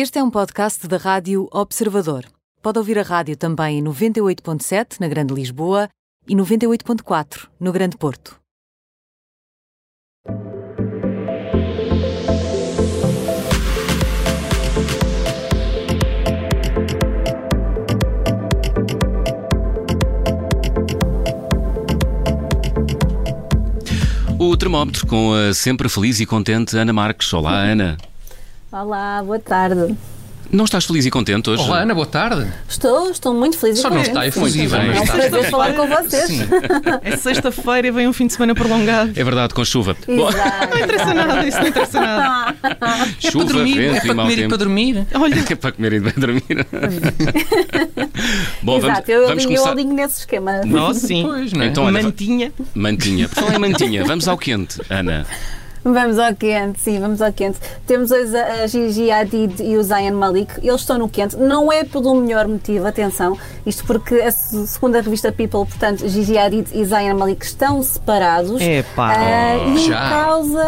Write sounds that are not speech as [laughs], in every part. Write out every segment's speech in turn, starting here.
Este é um podcast da Rádio Observador. Pode ouvir a rádio também em 98.7 na Grande Lisboa e 98.4 no Grande Porto. O termómetro com a sempre feliz e contente Ana Marques. Olá, Ana. Olá, boa tarde. Não estás feliz e contente hoje? Olá, Ana, boa tarde. Estou, estou muito feliz. e Só não contente, está efusiva, É mas um está prazer falar com vocês. Sim. [laughs] É sexta-feira e vem um fim de semana prolongado. É verdade, com chuva. Exato. Não interessa nada, isso não interessa nada. [laughs] É chuva, para dormir, vento é e para comer e tempo. para dormir. Olha, [laughs] É para comer e para dormir. Bom, vamos, Exato, eu vamos alinho, eu começar. alinho nesse esquema. nós sim. Pois, não é? Então, olha, Mantinha. Mantinha. Por falar em mantinha, vamos ao quente, Ana. Vamos ao quente, sim, vamos ao quente. Temos hoje a, a Gigi Hadid e o Zayn Malik. Eles estão no quente. Não é pelo melhor motivo, atenção. Isto porque a se- segundo a revista People, portanto, Gigi Hadid e Zayn Malik estão separados. Epá. Ah, e em já. causa.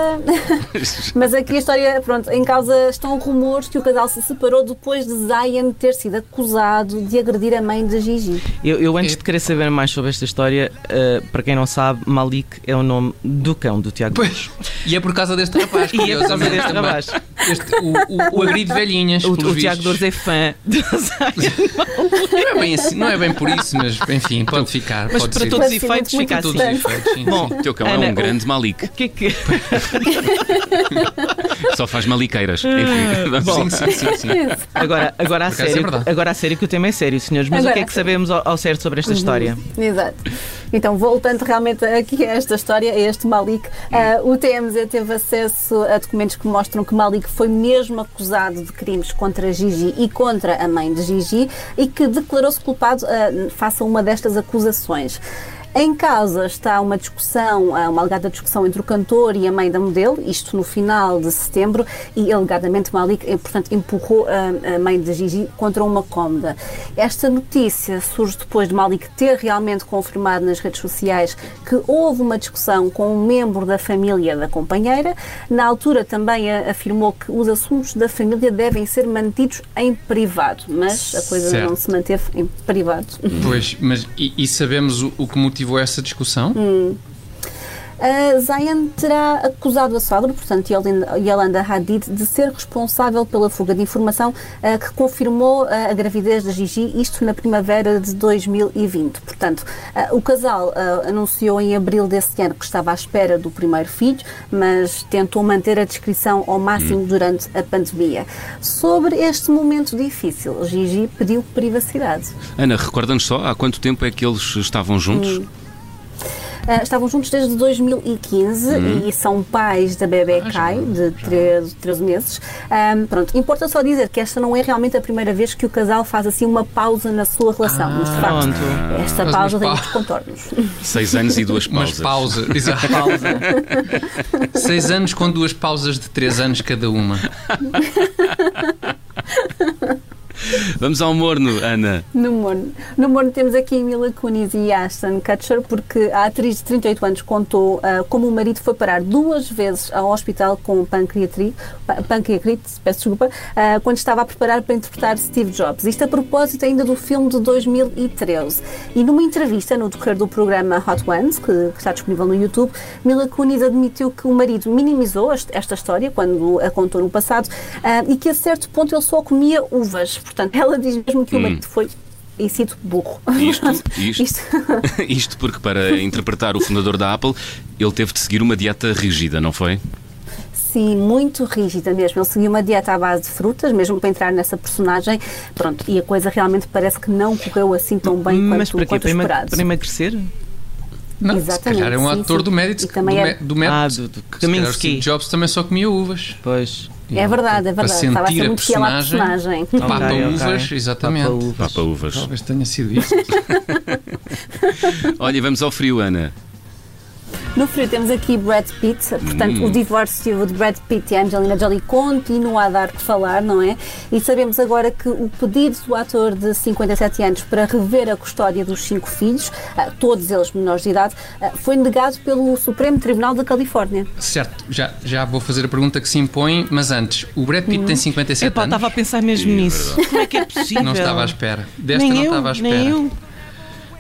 [laughs] Mas aqui a história, pronto, em causa estão rumores que o casal se separou depois de Zayn ter sido acusado de agredir a mãe de Gigi. Eu, eu antes de querer saber mais sobre esta história, eh, para quem não sabe, Malik é o nome do cão do Tiago. Pois. E é por causa deste rapaz. E é por causa deste rapaz. [laughs] Este, o, o, o agride velhinhas. O, o Tiago. Dores é fã de. Não é bem assim, não é bem por isso, mas enfim, pode ficar. Mas pode para ser. todos os efeitos fica assim. todos os efeitos, sim. Bom, O teu cão Ana, é um o- grande Malik. O que é que. [laughs] Só faz maliqueiras. Enfim, vamos- Bom. Sim, sim, sim, sim. Agora, agora, a é sério, verdade. agora a sério que o tema é sério, senhores. Mas o Agora que é que sabemos ao, ao certo sobre esta história? Exato. Então, voltando realmente aqui a esta história, a este Malik, ah, o TMZ teve acesso a documentos que mostram que Malik foi mesmo acusado de crimes contra Gigi e contra a mãe de Gigi e que declarou-se culpado ah, face a uma destas acusações. Em causa está uma discussão, ah, uma alegada discussão entre o cantor e a mãe da modelo, isto no final de setembro, e alegadamente Malik, eh, portanto, empurrou a, a mãe de Gigi contra uma cômoda. Esta notícia surge depois de Malik ter realmente confirmado nas redes sociais que houve uma discussão com um membro da família da companheira. Na altura também afirmou que os assuntos da família devem ser mantidos em privado, mas a coisa Certo. não se manteve em privado. Pois, mas e, e sabemos o, o que motivou essa discussão? A Zayn terá acusado a sogra, portanto, Yolanda- Hadid, de ser responsável pela fuga de informação ah, que confirmou ah, a gravidez da Gigi, isto na primavera de 2020. Portanto, ah, o casal anunciou em abril desse ano que estava à espera do primeiro filho, mas tentou manter a descrição ao máximo durante a pandemia. Sobre este momento difícil, Gigi pediu privacidade. Ana, recorda-nos só há quanto tempo é que eles estavam juntos? Ah, estavam juntos desde 2015 Uhum. e são pais da bebê Kai, de 13, 13 meses. Ahm, pronto, importa só dizer que esta não é realmente a primeira vez que o casal faz assim uma pausa na sua relação. mas de facto, pronto. esta Mas pausa tem pa- muitos contornos. [laughs] Seis anos e duas Mas pausas. pausa. [laughs] Exato. Pausa. Seis anos com duas pausas de três anos cada uma. [laughs] Vamos ao morno, Ana. No Morno. No Morno temos aqui Mila Kunis e Ashton Kutcher, porque a atriz de 38 anos contou ah, como o marido foi parar duas vezes ao hospital com pancreatite, pa- pancreatite peço desculpa, ah, quando estava a preparar para interpretar Steve Jobs. Isto a propósito ainda do filme de 2013. E numa entrevista no decorrer do programa Hot Ones, que, que está disponível no YouTube, Mila Kunis admitiu que o marido minimizou esta história quando a contou no passado ah, e que a certo ponto ele só comia uvas. Portanto, ela diz mesmo que o marido foi e sido burro. Isto, [laughs] isto, Isto. [laughs] isto porque para interpretar o fundador da Apple, ele teve de seguir uma dieta rígida, não foi? Sim, muito rígida mesmo. Ele seguiu uma dieta à base de frutas, mesmo para entrar nessa personagem. Pronto, e a coisa realmente parece que não correu assim tão bem Mas quanto, para quê? quanto esperado. para emagrecer? Não, Exatamente, se calhar é um sim, ator sim. do. E também do, é- do método. Ah, do, do Se calhar o. Steve Jobs também só comia uvas. Pois. É verdade, é Para verdade. Estava a sentir ser a muito fiel à personagem. Papa uvas, exatamente. Papa uvas. Papa uvas. Talvez tenha sido isso. [laughs] Olha, vamos ao frio, Ana. No frio temos aqui Brad Pitt, portanto, o divórcio de Brad Pitt e Angelina Jolie continua a dar que falar, não é? E sabemos agora que o pedido do ator de 57 anos para rever a custódia dos cinco filhos, ah, todos eles menores de idade, ah, foi negado pelo Supremo Tribunal da Califórnia. Certo, já, já vou fazer a pergunta que se impõe, mas antes, o Brad Pitt tem 57 Epá, anos. estava a pensar mesmo nisso. Como é que é possível? Não estava à espera. Desta nem não eu, estava à espera. Nem eu.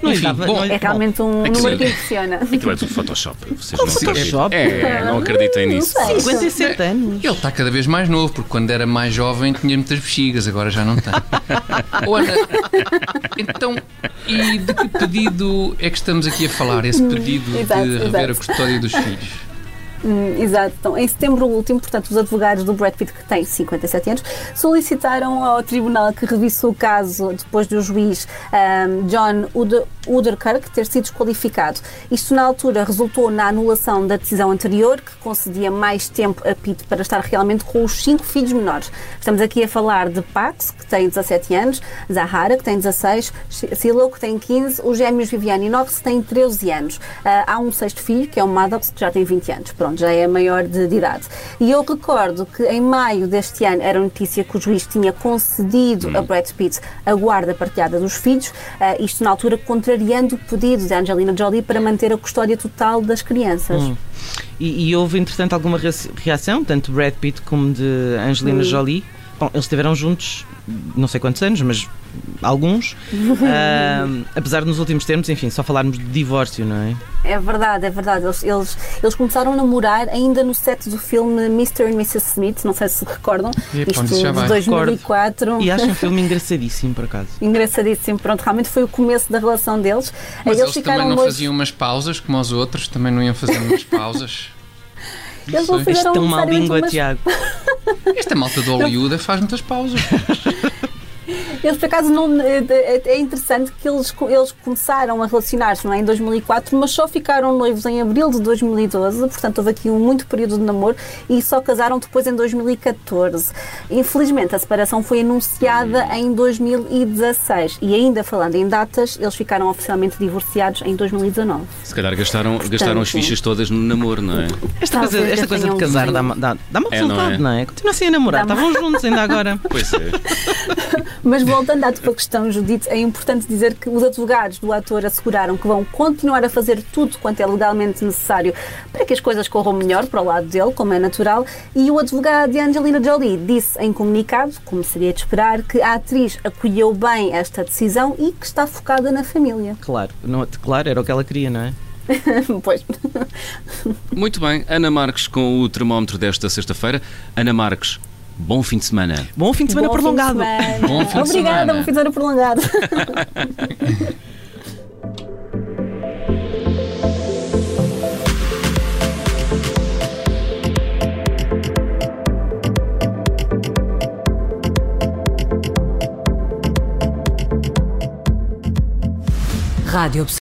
Não Enfim, dava- bom, lhe- É realmente um É que número que impressiona. Aquilo é tudo Photoshop. Vocês Qual não Photoshop? É, não acreditem nisso. Não sei. 57 anos. Ele está cada vez mais novo, porque quando era mais jovem tinha muitas bexigas, agora já não tem. [laughs] Ô, Ana, então, e de que pedido é que estamos aqui a falar? Esse pedido Exato, de rever a exato. custódia dos filhos? Hum, exato. Então, em setembro último, portanto, os advogados do Brad Pitt, que tem 57 anos, solicitaram ao tribunal que revisse o caso depois do juiz ahm, John Uder- Uderkirk ter sido desqualificado. Isto, na altura, resultou na anulação da decisão anterior, que concedia mais tempo a Pitt para estar realmente com os cinco filhos menores. Estamos aqui a falar de Pax, que tem 17 anos, Zahara, que tem 16, Silo, que tem 15, os gêmeos Viviane e Knox, que têm 13 anos. Ah, há um sexto filho, que é o Maddox, que já tem 20 anos. Pronto, já é maior de, de idade. E eu recordo que em maio deste ano era notícia que o juiz tinha concedido a Brad Pitt a guarda partilhada dos filhos, ah, isto na altura contrariando o pedido de Angelina Jolie para manter a custódia total das crianças. E, e houve, entretanto, alguma rea- reação, tanto de Brad Pitt como de Angelina Jolie. Bom, eles estiveram juntos não sei quantos anos, mas alguns. [laughs] Ahm, apesar de nos últimos termos, enfim, só falarmos de divórcio, não é? É verdade, é verdade. Eles, eles, eles começaram a namorar ainda no set do filme Mr. and Mrs. Smith, não sei se recordam. Epá, Isto isso já de vai. 2004. E acho um filme [laughs] engraçadíssimo, por acaso. Engraçadíssimo, pronto, realmente foi o começo da relação deles. Mas eles eles também ficaram não noivos- faziam umas pausas como os outros, também não iam fazer umas [laughs] pausas. Eles não sei. fizeram tão má necessariamente língua, umas- Tiago. Esta malta do Hollywood faz muitas pausas. [laughs] Eles, por acaso, não, é, é- é interessante que eles, eles começaram a relacionar-se não é, em 2004, mas só ficaram noivos em abril de 2012, portanto houve aqui um muito período de namoro e só casaram depois em 2014. Infelizmente, a separação foi anunciada em 2016 e ainda falando em datas, eles ficaram oficialmente divorciados em 2019. Se calhar gastaram, gastaram as fichas todas no namoro, não é? Esta Talvez coisa, esta coisa de casar dá-me dá, dá É, não resultado, é? não é? Continuam-se a namorar, estavam juntos ainda agora. Pois é. [laughs] Mas voltando à tua questão, Judite, é importante dizer que os advogados do ator asseguraram que vão continuar a fazer tudo quanto é legalmente necessário para que as coisas corram melhor para o lado dele, como é natural, e o advogado de Angelina Jolie disse em comunicado, como seria de esperar, que a atriz acolheu bem esta decisão e que está focada na família. Claro, não, claro, era o que ela queria, não é? [laughs] pois. Muito bem, Ana Marques com o termómetro desta sexta-feira. Ana Marques, bom fim de semana. Bom fim de semana Bom prolongado. Fim de semana. Bom fim de Obrigada, semana. bom fim de semana prolongado. [laughs] Rádio